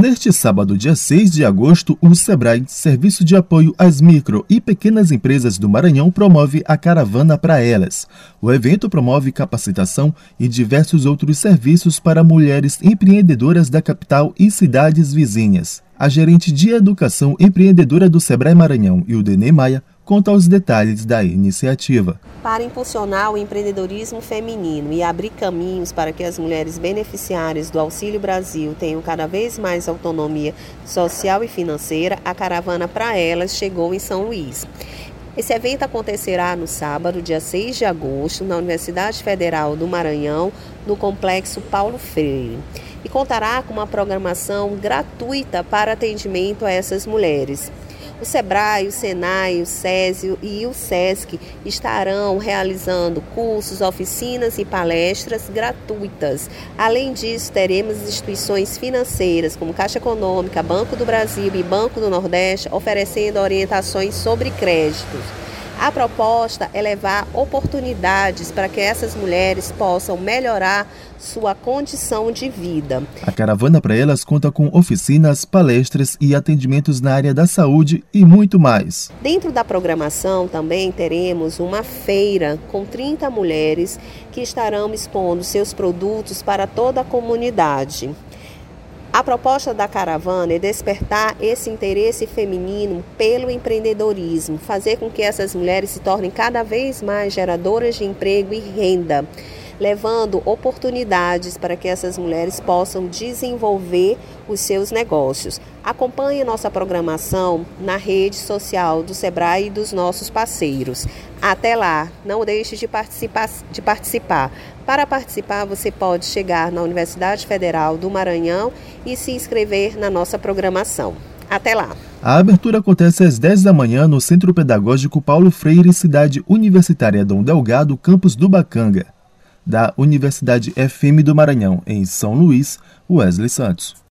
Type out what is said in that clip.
Neste sábado, dia 6 de agosto, o SEBRAE, Serviço de Apoio às Micro e Pequenas Empresas do Maranhão, promove a Caravana para Elas. O evento promove capacitação e diversos outros serviços para mulheres empreendedoras da capital e cidades vizinhas. A gerente de Educação Empreendedora do SEBRAE Maranhão, Ildene Maia, conta os detalhes da iniciativa. Para impulsionar o empreendedorismo feminino e abrir caminhos para que as mulheres beneficiárias do Auxílio Brasil tenham cada vez mais autonomia social e financeira, a caravana para elas chegou em São Luís. Esse evento acontecerá no sábado, dia 6 de agosto, na Universidade Federal do Maranhão, no Complexo Paulo Freire. E contará com uma programação gratuita para atendimento a essas mulheres. O SEBRAE, o SENAI, o SESIO e o SESC estarão realizando cursos, oficinas e palestras gratuitas. Além disso, teremos instituições financeiras como Caixa Econômica, Banco do Brasil e Banco do Nordeste oferecendo orientações sobre créditos. A proposta é levar oportunidades para que essas mulheres possam melhorar sua condição de vida. A caravana para elas conta com oficinas, palestras e atendimentos na área da saúde e muito mais. Dentro da programação também teremos uma feira com 30 mulheres que estarão expondo seus produtos para toda a comunidade. A proposta da caravana é despertar esse interesse feminino pelo empreendedorismo, fazer com que essas mulheres se tornem cada vez mais geradoras de emprego e renda levando oportunidades para que essas mulheres possam desenvolver os seus negócios. Acompanhe nossa programação na rede social do Sebrae e dos nossos parceiros. Até lá, não deixe de participar, de participar. Para participar, você pode chegar na Universidade Federal do Maranhão e se inscrever na nossa programação. Até lá! A abertura acontece às 10 da manhã no Centro Pedagógico Paulo Freire, Cidade Universitária Dom Delgado, campus do Bacanga da Universidade FM do Maranhão, em São Luís, Wesley Santos.